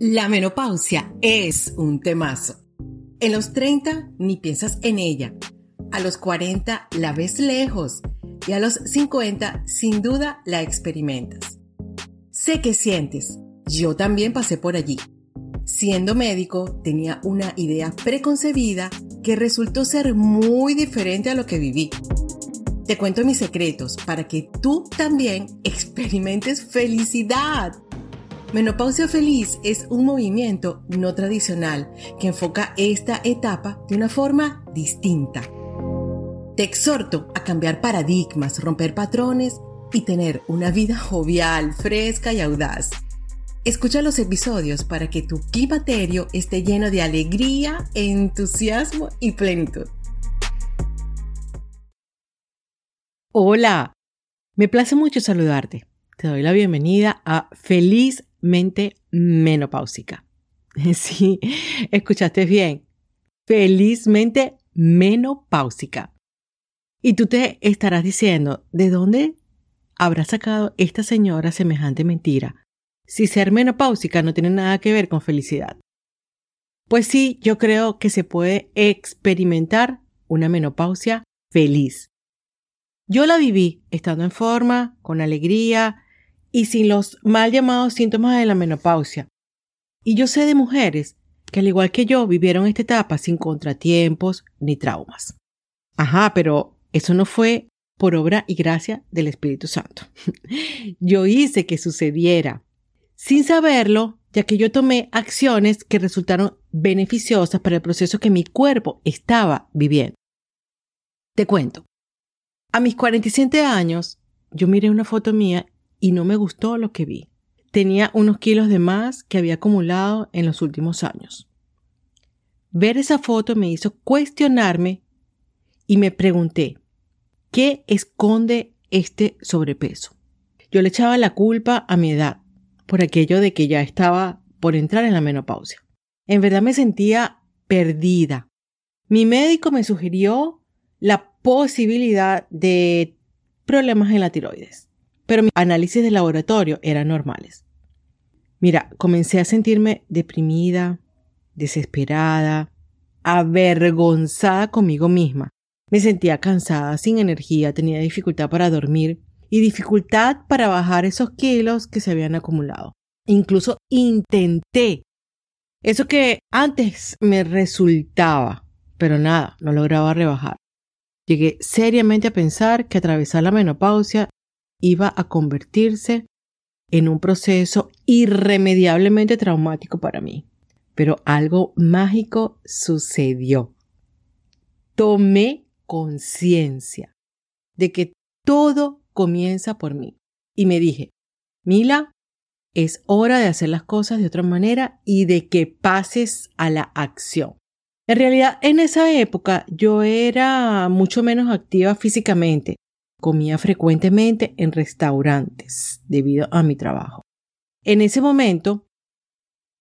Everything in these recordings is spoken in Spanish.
La menopausia es un temazo. En los 30 ni piensas en ella. A los 40 la ves lejos y a los 50 sin duda la experimentas. Sé que sientes. Yo también pasé por allí. Siendo médico tenía una idea preconcebida que resultó ser muy diferente a lo que viví. Te cuento mis secretos para que tú también experimentes felicidad Menopausia Feliz es un movimiento no tradicional que enfoca esta etapa de una forma distinta. Te exhorto a cambiar paradigmas, romper patrones y tener una vida jovial, fresca y audaz. Escucha los episodios para que tu climaterio esté lleno de alegría, entusiasmo y plenitud. Hola, me place mucho saludarte. Te doy la bienvenida a Feliz mente menopáusica. Sí, escuchaste bien. Felizmente menopáusica. Y tú te estarás diciendo, ¿de dónde habrá sacado esta señora semejante mentira? Si ser menopáusica no tiene nada que ver con felicidad. Pues sí, yo creo que se puede experimentar una menopausia feliz. Yo la viví estando en forma, con alegría, y sin los mal llamados síntomas de la menopausia. Y yo sé de mujeres que al igual que yo vivieron esta etapa sin contratiempos ni traumas. Ajá, pero eso no fue por obra y gracia del Espíritu Santo. yo hice que sucediera sin saberlo, ya que yo tomé acciones que resultaron beneficiosas para el proceso que mi cuerpo estaba viviendo. Te cuento. A mis 47 años, yo miré una foto mía y no me gustó lo que vi. Tenía unos kilos de más que había acumulado en los últimos años. Ver esa foto me hizo cuestionarme y me pregunté, ¿qué esconde este sobrepeso? Yo le echaba la culpa a mi edad, por aquello de que ya estaba por entrar en la menopausia. En verdad me sentía perdida. Mi médico me sugirió la posibilidad de problemas en la tiroides pero mis análisis de laboratorio eran normales. Mira, comencé a sentirme deprimida, desesperada, avergonzada conmigo misma. Me sentía cansada, sin energía, tenía dificultad para dormir y dificultad para bajar esos kilos que se habían acumulado. Incluso intenté eso que antes me resultaba, pero nada, no lograba rebajar. Llegué seriamente a pensar que atravesar la menopausia iba a convertirse en un proceso irremediablemente traumático para mí. Pero algo mágico sucedió. Tomé conciencia de que todo comienza por mí. Y me dije, Mila, es hora de hacer las cosas de otra manera y de que pases a la acción. En realidad, en esa época yo era mucho menos activa físicamente, Comía frecuentemente en restaurantes debido a mi trabajo. En ese momento,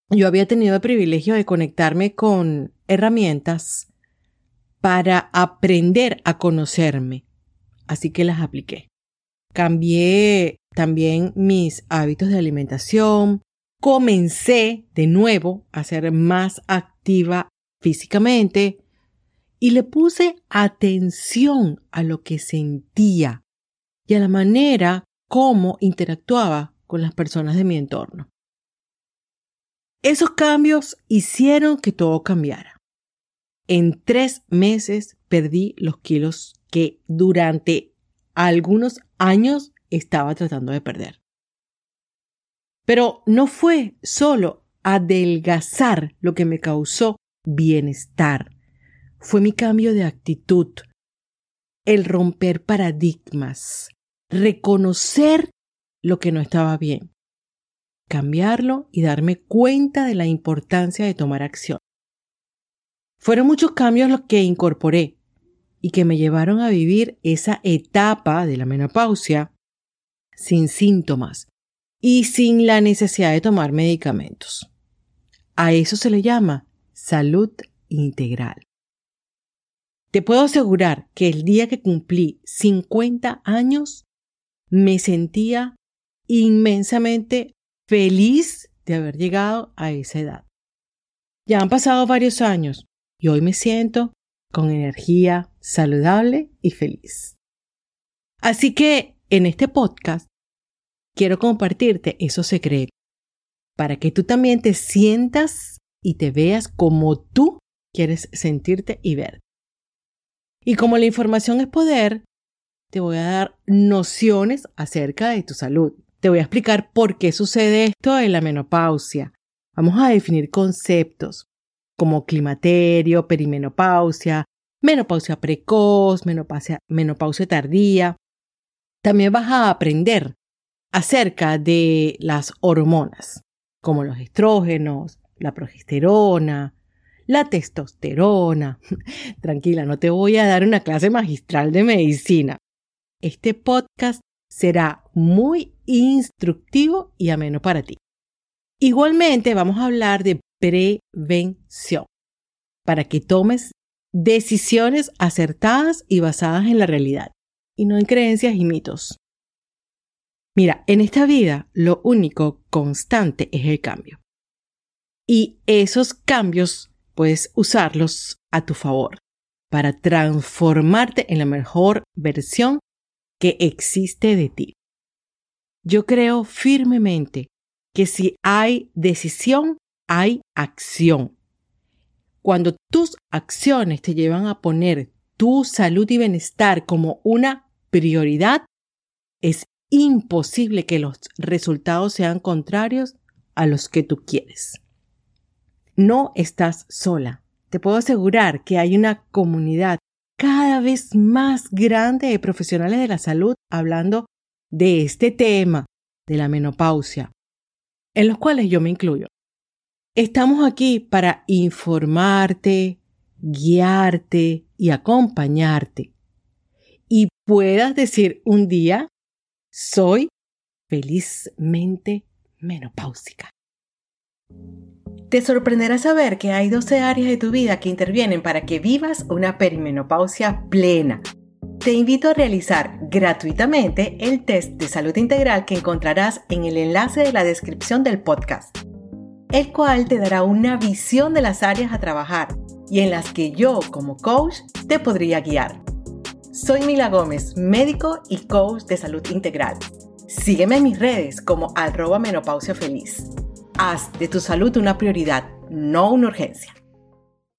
yo había tenido el privilegio de conectarme con herramientas para aprender a conocerme, así que las apliqué. Cambié también mis hábitos de alimentación, comencé de nuevo a ser más activa físicamente, y le puse atención a lo que sentía y a la manera como interactuaba con las personas de mi entorno. Esos cambios hicieron que todo cambiara. En tres meses perdí los kilos que durante algunos años estaba tratando de perder. Pero no fue solo adelgazar lo que me causó bienestar fue mi cambio de actitud, el romper paradigmas, reconocer lo que no estaba bien, cambiarlo y darme cuenta de la importancia de tomar acción. Fueron muchos cambios los que incorporé y que me llevaron a vivir esa etapa de la menopausia sin síntomas y sin la necesidad de tomar medicamentos. A eso se le llama salud integral. Te puedo asegurar que el día que cumplí 50 años me sentía inmensamente feliz de haber llegado a esa edad. Ya han pasado varios años y hoy me siento con energía saludable y feliz. Así que en este podcast quiero compartirte esos secretos para que tú también te sientas y te veas como tú quieres sentirte y ver. Y como la información es poder, te voy a dar nociones acerca de tu salud. Te voy a explicar por qué sucede esto en la menopausia. Vamos a definir conceptos como climaterio, perimenopausia, menopausia precoz, menopausia, menopausia tardía. También vas a aprender acerca de las hormonas, como los estrógenos, la progesterona, la testosterona. Tranquila, no te voy a dar una clase magistral de medicina. Este podcast será muy instructivo y ameno para ti. Igualmente vamos a hablar de prevención para que tomes decisiones acertadas y basadas en la realidad y no en creencias y mitos. Mira, en esta vida lo único constante es el cambio. Y esos cambios puedes usarlos a tu favor para transformarte en la mejor versión que existe de ti. Yo creo firmemente que si hay decisión, hay acción. Cuando tus acciones te llevan a poner tu salud y bienestar como una prioridad, es imposible que los resultados sean contrarios a los que tú quieres. No estás sola. Te puedo asegurar que hay una comunidad cada vez más grande de profesionales de la salud hablando de este tema, de la menopausia, en los cuales yo me incluyo. Estamos aquí para informarte, guiarte y acompañarte. Y puedas decir un día, soy felizmente menopáusica. Te sorprenderá saber que hay 12 áreas de tu vida que intervienen para que vivas una perimenopausia plena. Te invito a realizar gratuitamente el test de salud integral que encontrarás en el enlace de la descripción del podcast, el cual te dará una visión de las áreas a trabajar y en las que yo como coach te podría guiar. Soy Mila Gómez, médico y coach de salud integral. Sígueme en mis redes como arroba menopausia feliz. Haz de tu salud una prioridad, no una urgencia.